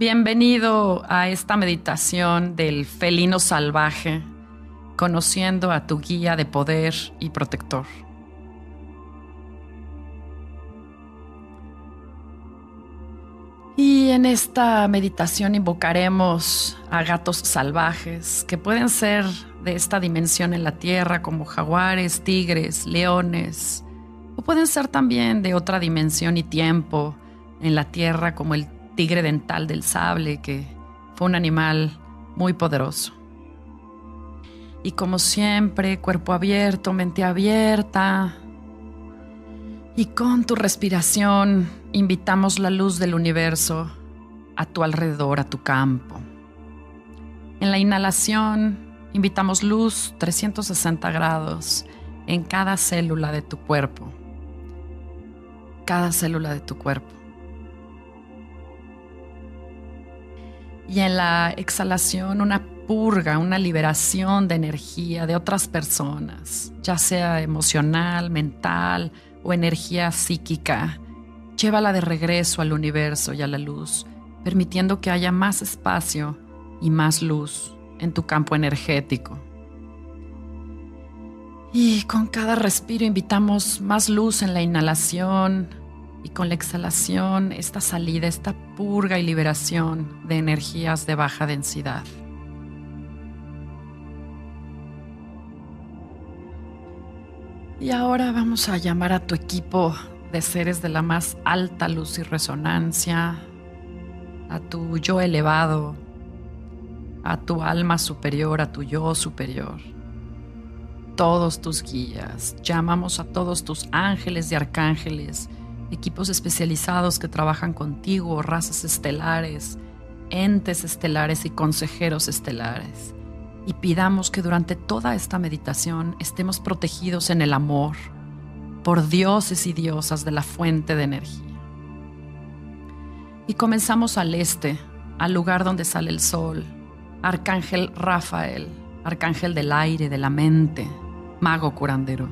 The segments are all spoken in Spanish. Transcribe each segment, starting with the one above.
Bienvenido a esta meditación del felino salvaje, conociendo a tu guía de poder y protector. Y en esta meditación invocaremos a gatos salvajes que pueden ser de esta dimensión en la tierra como jaguares, tigres, leones, o pueden ser también de otra dimensión y tiempo en la tierra como el tigre dental del sable, que fue un animal muy poderoso. Y como siempre, cuerpo abierto, mente abierta. Y con tu respiración invitamos la luz del universo a tu alrededor, a tu campo. En la inhalación invitamos luz 360 grados en cada célula de tu cuerpo. Cada célula de tu cuerpo. Y en la exhalación una purga, una liberación de energía de otras personas, ya sea emocional, mental o energía psíquica. Llévala de regreso al universo y a la luz, permitiendo que haya más espacio y más luz en tu campo energético. Y con cada respiro invitamos más luz en la inhalación, y con la exhalación, esta salida, esta purga y liberación de energías de baja densidad. Y ahora vamos a llamar a tu equipo de seres de la más alta luz y resonancia, a tu yo elevado, a tu alma superior, a tu yo superior, todos tus guías. Llamamos a todos tus ángeles y arcángeles equipos especializados que trabajan contigo, razas estelares, entes estelares y consejeros estelares. Y pidamos que durante toda esta meditación estemos protegidos en el amor por dioses y diosas de la fuente de energía. Y comenzamos al este, al lugar donde sale el sol, Arcángel Rafael, Arcángel del aire, de la mente, mago curandero.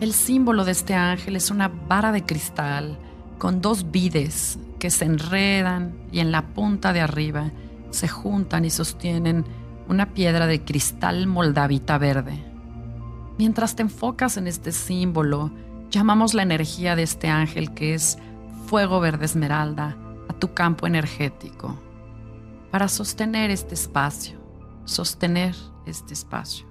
El símbolo de este ángel es una vara de cristal con dos vides que se enredan y en la punta de arriba se juntan y sostienen una piedra de cristal moldavita verde. Mientras te enfocas en este símbolo, llamamos la energía de este ángel que es fuego verde esmeralda a tu campo energético para sostener este espacio, sostener este espacio.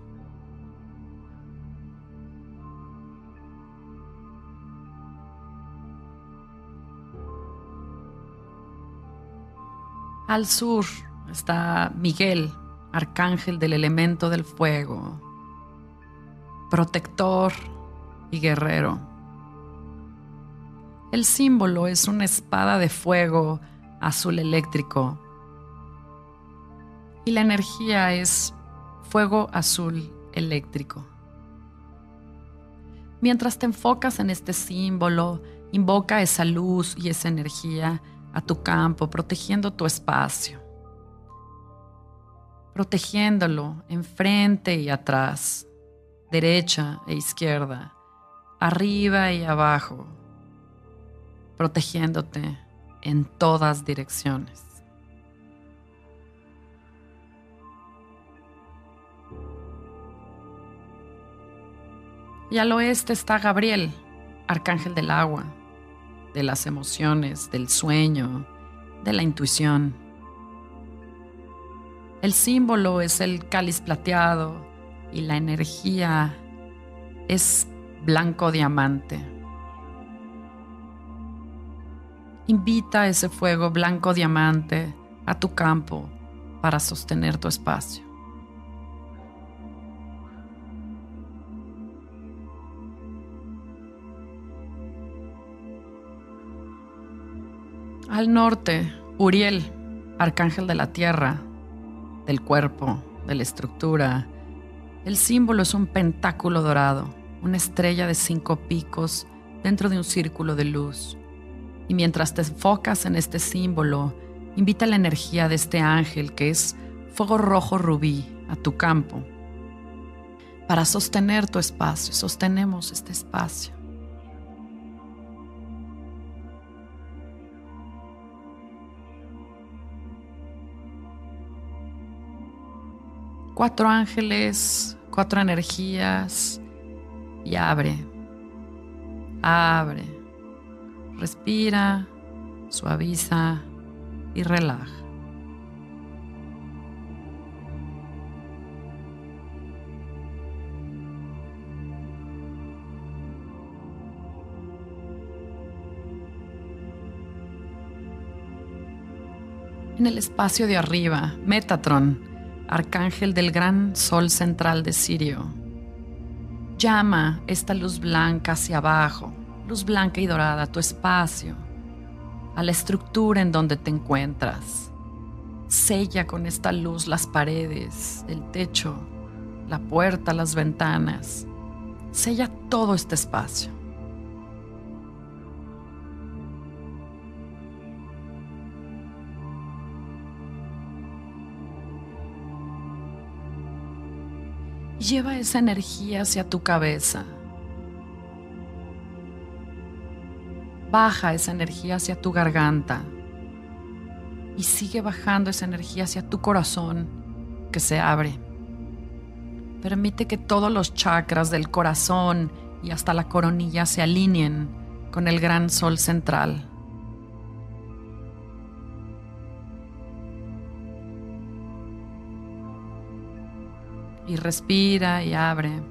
Al sur está Miguel, arcángel del elemento del fuego, protector y guerrero. El símbolo es una espada de fuego azul eléctrico y la energía es fuego azul eléctrico. Mientras te enfocas en este símbolo, invoca esa luz y esa energía a tu campo, protegiendo tu espacio, protegiéndolo enfrente y atrás, derecha e izquierda, arriba y abajo, protegiéndote en todas direcciones. Y al oeste está Gabriel, arcángel del agua de las emociones, del sueño, de la intuición. El símbolo es el cáliz plateado y la energía es blanco diamante. Invita ese fuego blanco diamante a tu campo para sostener tu espacio. Al norte, Uriel, arcángel de la tierra, del cuerpo, de la estructura. El símbolo es un pentáculo dorado, una estrella de cinco picos dentro de un círculo de luz. Y mientras te enfocas en este símbolo, invita la energía de este ángel que es fuego rojo rubí a tu campo para sostener tu espacio. Sostenemos este espacio. Cuatro ángeles, cuatro energías y abre, abre, respira, suaviza y relaja. En el espacio de arriba, Metatron, arcángel del gran sol central de Sirio. Llama esta luz blanca hacia abajo, luz blanca y dorada, a tu espacio, a la estructura en donde te encuentras. Sella con esta luz las paredes, el techo, la puerta, las ventanas. Sella todo este espacio. Lleva esa energía hacia tu cabeza. Baja esa energía hacia tu garganta. Y sigue bajando esa energía hacia tu corazón que se abre. Permite que todos los chakras del corazón y hasta la coronilla se alineen con el gran sol central. Y respira y abre.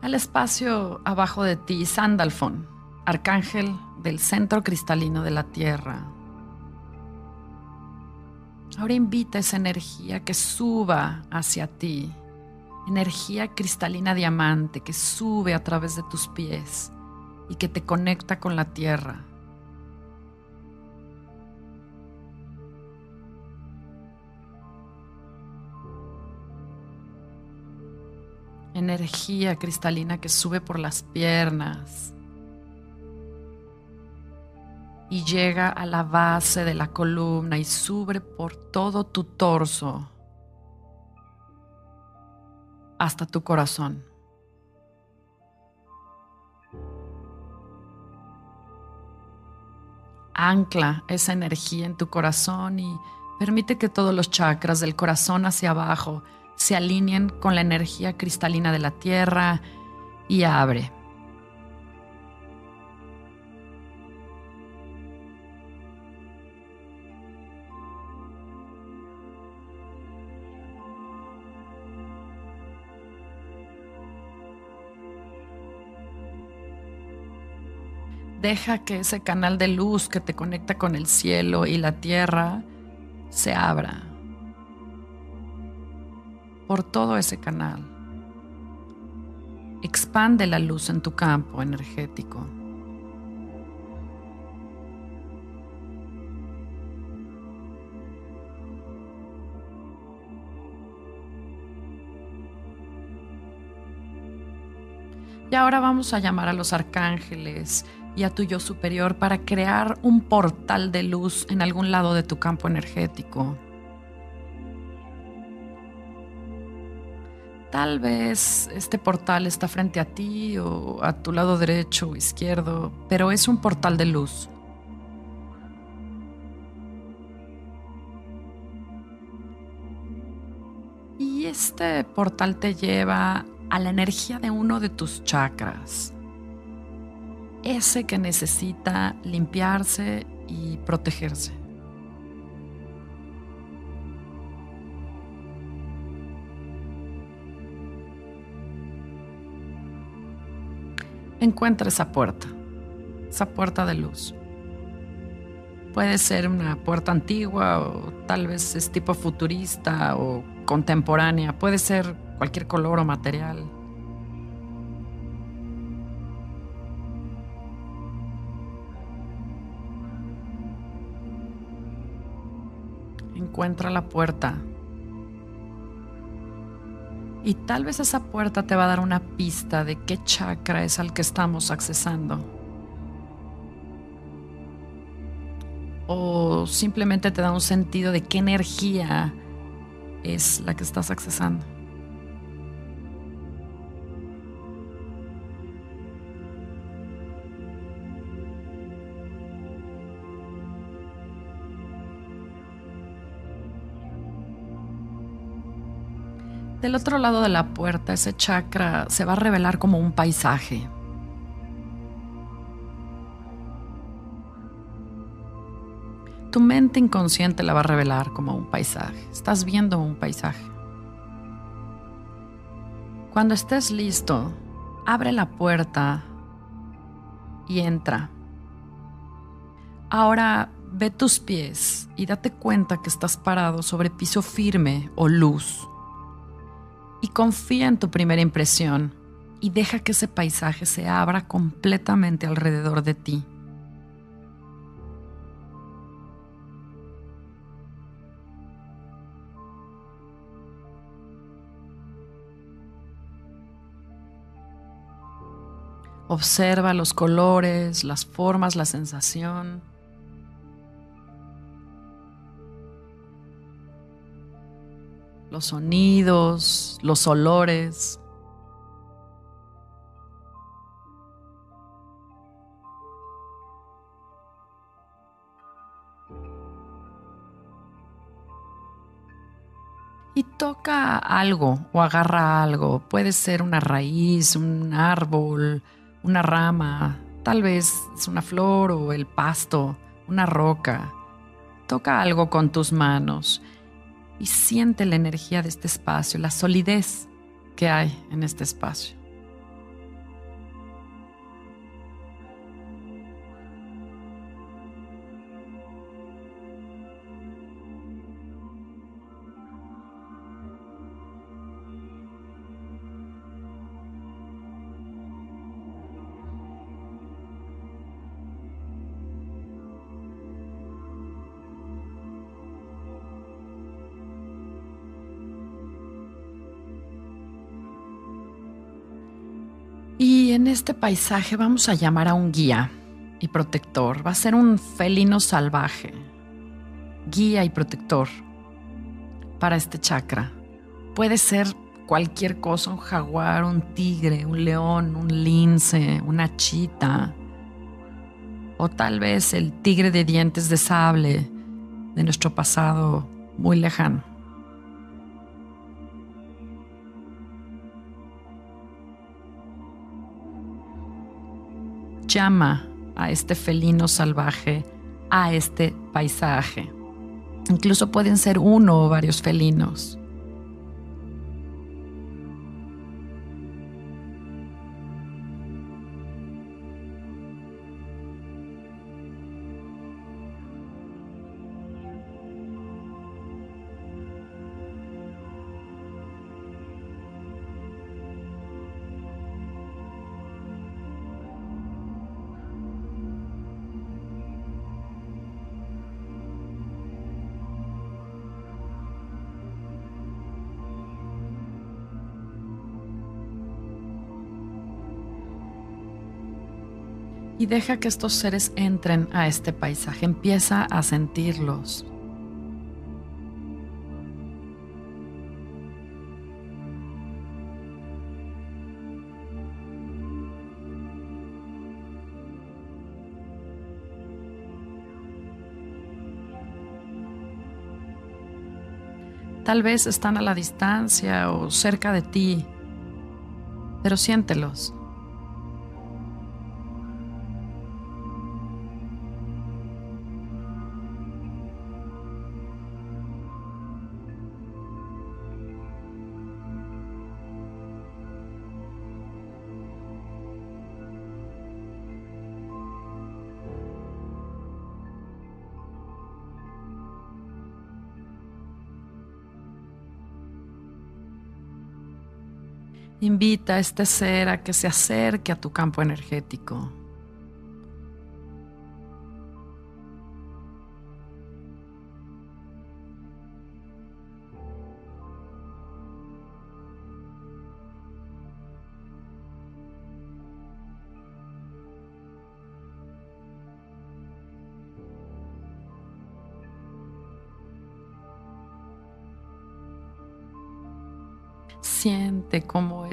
Al espacio abajo de ti, Sandalfon, arcángel del centro cristalino de la Tierra. Ahora invita esa energía que suba hacia ti, energía cristalina diamante que sube a través de tus pies y que te conecta con la Tierra. Energía cristalina que sube por las piernas y llega a la base de la columna y sube por todo tu torso hasta tu corazón. Ancla esa energía en tu corazón y permite que todos los chakras del corazón hacia abajo se alineen con la energía cristalina de la Tierra y abre. Deja que ese canal de luz que te conecta con el cielo y la tierra se abra por todo ese canal. Expande la luz en tu campo energético. Y ahora vamos a llamar a los arcángeles y a tu yo superior para crear un portal de luz en algún lado de tu campo energético. Tal vez este portal está frente a ti o a tu lado derecho o izquierdo, pero es un portal de luz. Y este portal te lleva a la energía de uno de tus chakras. Ese que necesita limpiarse y protegerse. Encuentra esa puerta, esa puerta de luz. Puede ser una puerta antigua o tal vez es tipo futurista o contemporánea, puede ser cualquier color o material. Encuentra la puerta y tal vez esa puerta te va a dar una pista de qué chakra es al que estamos accesando. O simplemente te da un sentido de qué energía es la que estás accesando. Del otro lado de la puerta, ese chakra se va a revelar como un paisaje. Tu mente inconsciente la va a revelar como un paisaje. Estás viendo un paisaje. Cuando estés listo, abre la puerta y entra. Ahora ve tus pies y date cuenta que estás parado sobre piso firme o luz. Y confía en tu primera impresión y deja que ese paisaje se abra completamente alrededor de ti. Observa los colores, las formas, la sensación. Los sonidos, los olores. y toca algo o agarra algo. Puede ser una raíz, un árbol, una rama, tal vez es una flor o el pasto, una roca. Toca algo con tus manos y siente la energía de este espacio, la solidez que hay en este espacio. Este paisaje vamos a llamar a un guía y protector. Va a ser un felino salvaje, guía y protector para este chakra. Puede ser cualquier cosa, un jaguar, un tigre, un león, un lince, una chita, o tal vez el tigre de dientes de sable de nuestro pasado muy lejano. Llama a este felino salvaje, a este paisaje. Incluso pueden ser uno o varios felinos. Y deja que estos seres entren a este paisaje, empieza a sentirlos. Tal vez están a la distancia o cerca de ti, pero siéntelos. Invita a este ser a que se acerque a tu campo energético.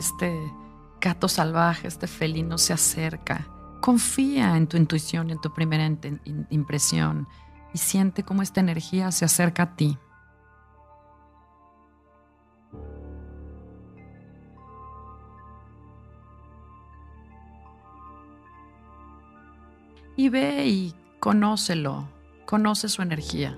este gato salvaje, este felino se acerca. Confía en tu intuición, en tu primera impresión y siente cómo esta energía se acerca a ti. Y ve y conócelo, conoce su energía.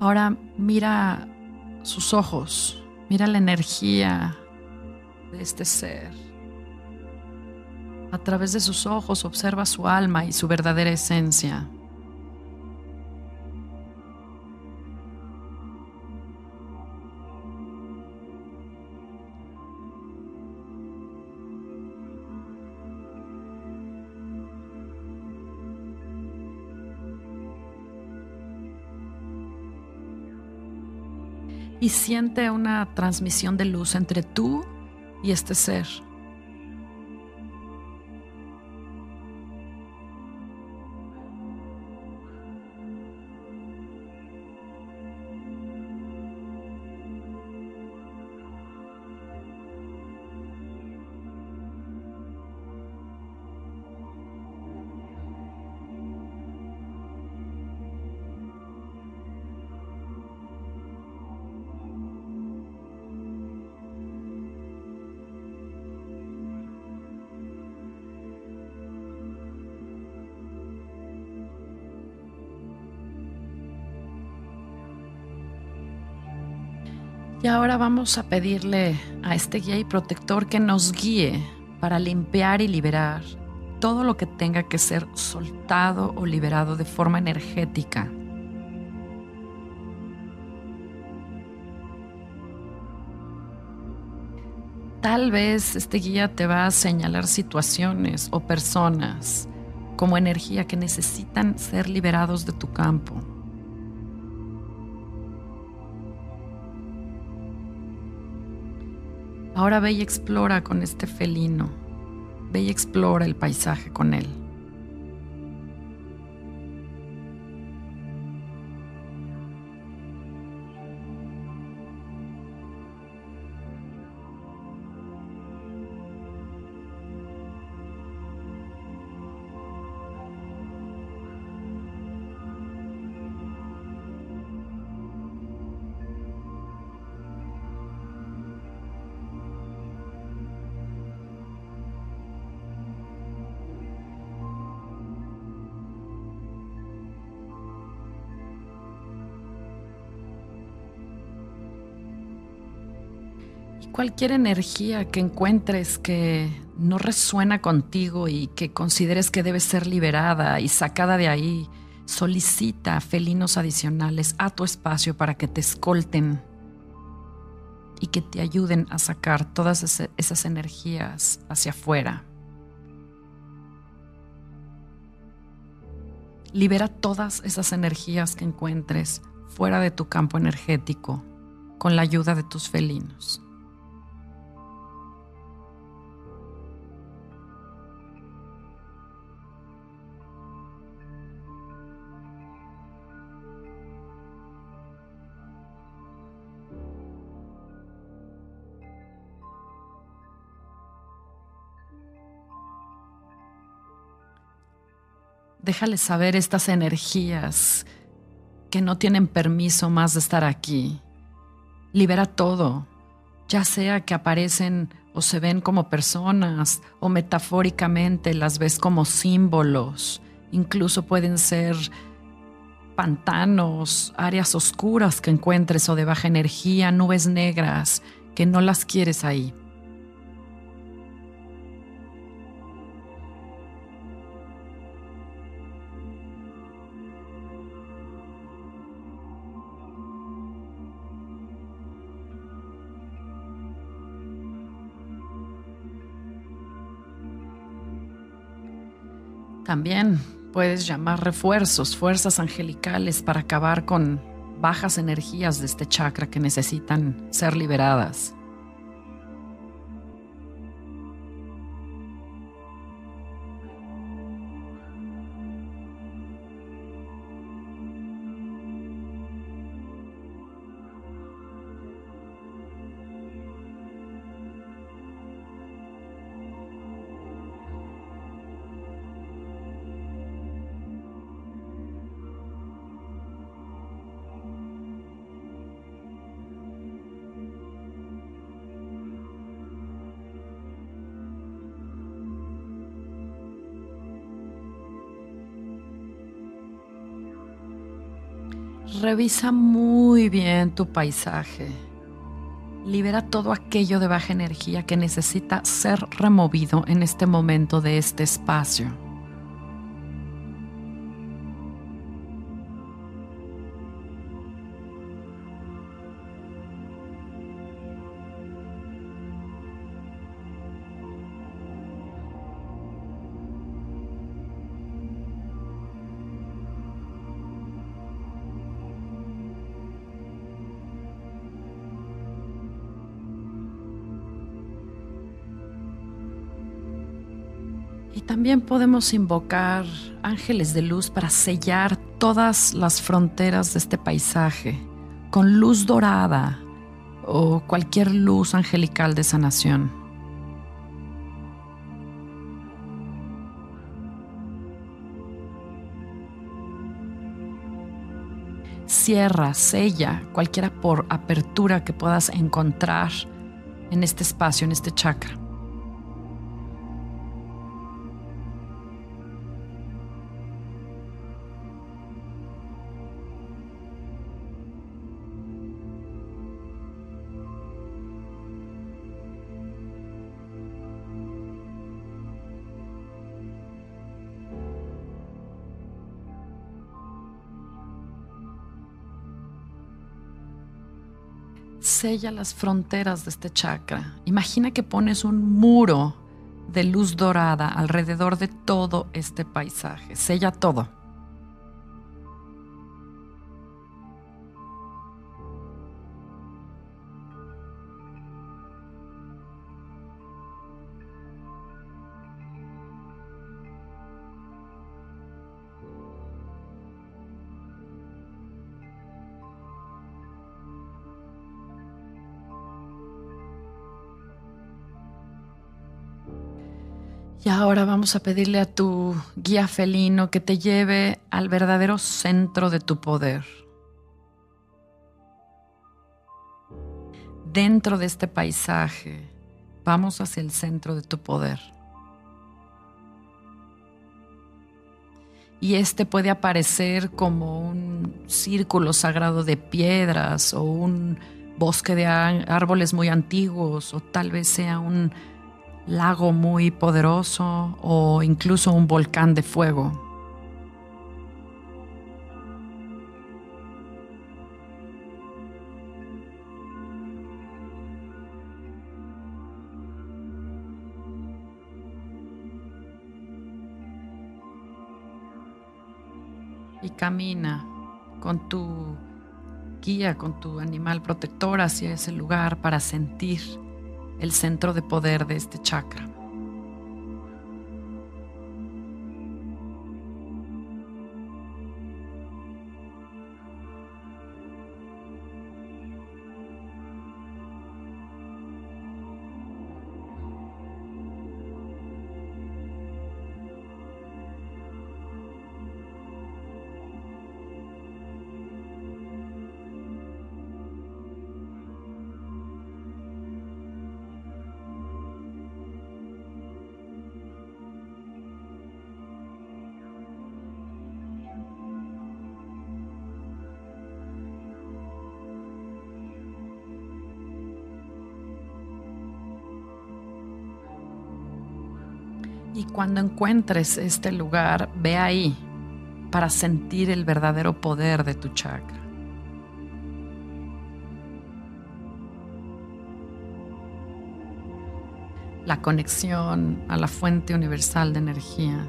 Ahora mira sus ojos, mira la energía de este ser. A través de sus ojos observa su alma y su verdadera esencia. Y siente una transmisión de luz entre tú y este ser. Y ahora vamos a pedirle a este guía y protector que nos guíe para limpiar y liberar todo lo que tenga que ser soltado o liberado de forma energética. Tal vez este guía te va a señalar situaciones o personas como energía que necesitan ser liberados de tu campo. Ahora ve y explora con este felino. Ve y explora el paisaje con él. Cualquier energía que encuentres que no resuena contigo y que consideres que debe ser liberada y sacada de ahí, solicita felinos adicionales a tu espacio para que te escolten y que te ayuden a sacar todas esas energías hacia afuera. Libera todas esas energías que encuentres fuera de tu campo energético con la ayuda de tus felinos. Déjale saber estas energías que no tienen permiso más de estar aquí. Libera todo, ya sea que aparecen o se ven como personas o metafóricamente las ves como símbolos. Incluso pueden ser pantanos, áreas oscuras que encuentres o de baja energía, nubes negras que no las quieres ahí. También puedes llamar refuerzos, fuerzas angelicales para acabar con bajas energías de este chakra que necesitan ser liberadas. Revisa muy bien tu paisaje. Libera todo aquello de baja energía que necesita ser removido en este momento de este espacio. También podemos invocar ángeles de luz para sellar todas las fronteras de este paisaje con luz dorada o cualquier luz angelical de sanación. Cierra, sella cualquier por apertura que puedas encontrar en este espacio, en este chakra. Sella las fronteras de este chakra. Imagina que pones un muro de luz dorada alrededor de todo este paisaje. Sella todo. Ahora vamos a pedirle a tu guía felino que te lleve al verdadero centro de tu poder. Dentro de este paisaje, vamos hacia el centro de tu poder. Y este puede aparecer como un círculo sagrado de piedras o un bosque de árboles muy antiguos o tal vez sea un lago muy poderoso o incluso un volcán de fuego. Y camina con tu guía, con tu animal protector hacia ese lugar para sentir el centro de poder de este chakra. Y cuando encuentres este lugar, ve ahí para sentir el verdadero poder de tu chakra. La conexión a la fuente universal de energía.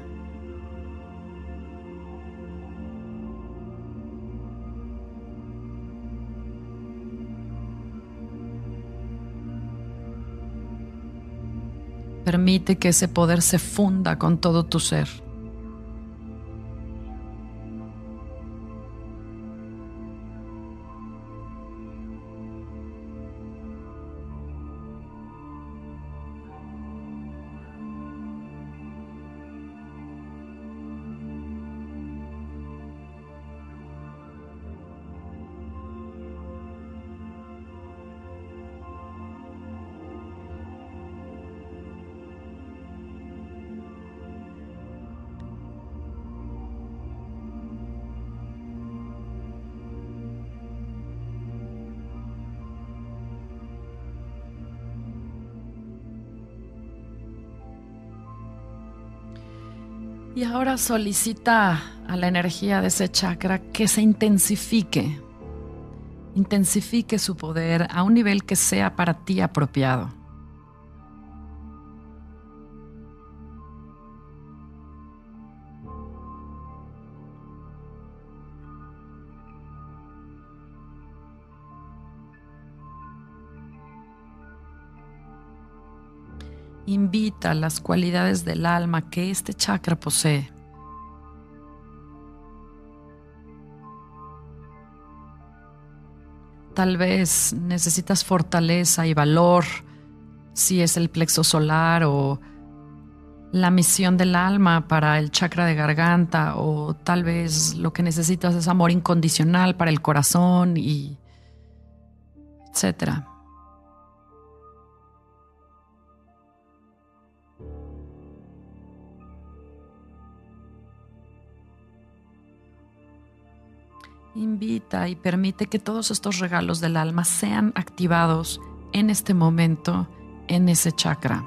Que ese poder se funda con todo tu ser. Y ahora solicita a la energía de ese chakra que se intensifique, intensifique su poder a un nivel que sea para ti apropiado. Invita las cualidades del alma que este chakra posee. Tal vez necesitas fortaleza y valor si es el plexo solar o la misión del alma para el chakra de garganta o tal vez lo que necesitas es amor incondicional para el corazón y etcétera. Invita y permite que todos estos regalos del alma sean activados en este momento, en ese chakra.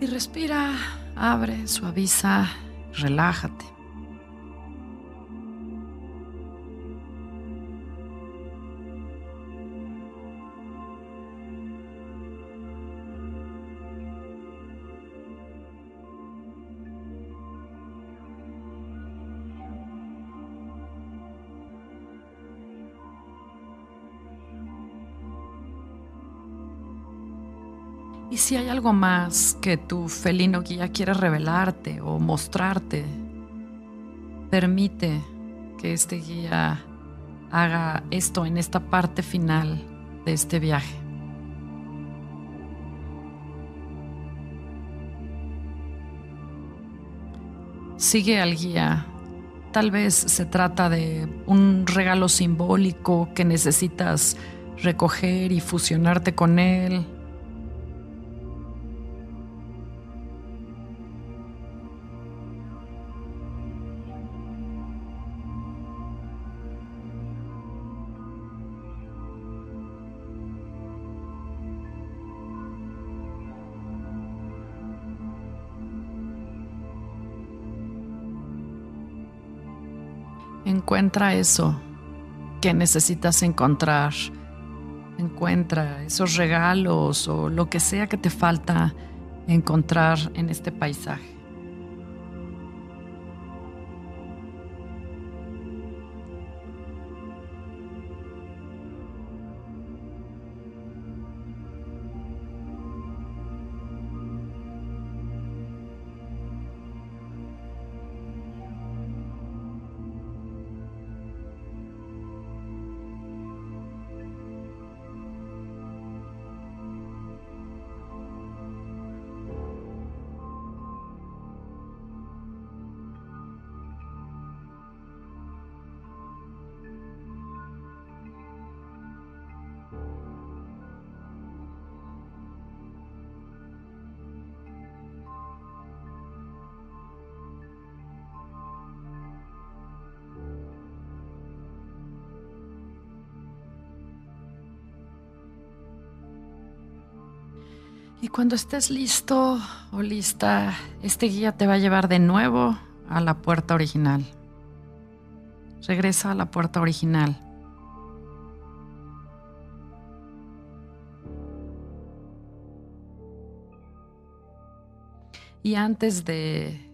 Y respira, abre, suaviza, relájate. Si hay algo más que tu felino guía quiere revelarte o mostrarte, permite que este guía haga esto en esta parte final de este viaje. Sigue al guía. Tal vez se trata de un regalo simbólico que necesitas recoger y fusionarte con él Encuentra eso que necesitas encontrar. Encuentra esos regalos o lo que sea que te falta encontrar en este paisaje. Y cuando estés listo o lista, este guía te va a llevar de nuevo a la puerta original. Regresa a la puerta original. Y antes de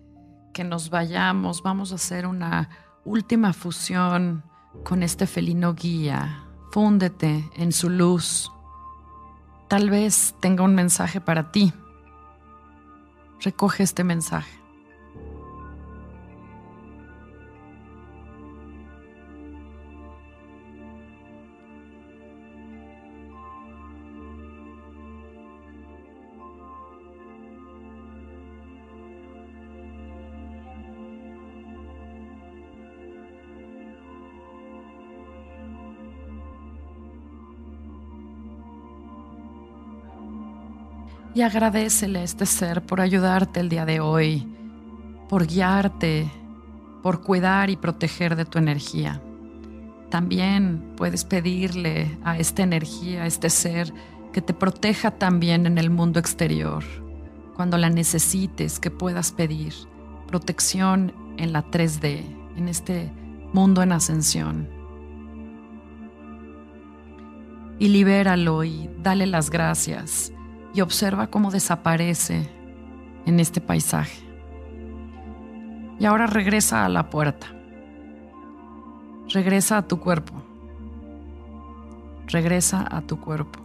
que nos vayamos, vamos a hacer una última fusión con este felino guía. Fúndete en su luz Tal vez tenga un mensaje para ti. Recoge este mensaje. Y agradecele a este ser por ayudarte el día de hoy, por guiarte, por cuidar y proteger de tu energía. También puedes pedirle a esta energía, a este ser, que te proteja también en el mundo exterior. Cuando la necesites, que puedas pedir protección en la 3D, en este mundo en ascensión. Y libéralo y dale las gracias y observa cómo desaparece en este paisaje. Y ahora regresa a la puerta. Regresa a tu cuerpo. Regresa a tu cuerpo.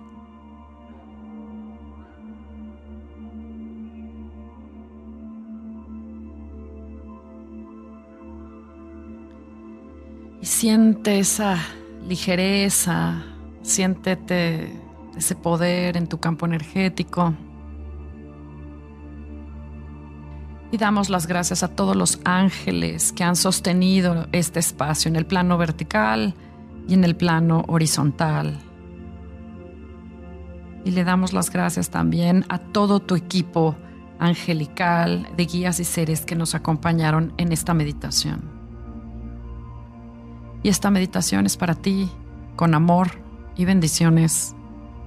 Y siente esa ligereza, siéntete ese poder en tu campo energético. Y damos las gracias a todos los ángeles que han sostenido este espacio en el plano vertical y en el plano horizontal. Y le damos las gracias también a todo tu equipo angelical de guías y seres que nos acompañaron en esta meditación. Y esta meditación es para ti con amor y bendiciones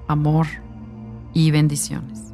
amor y bendiciones.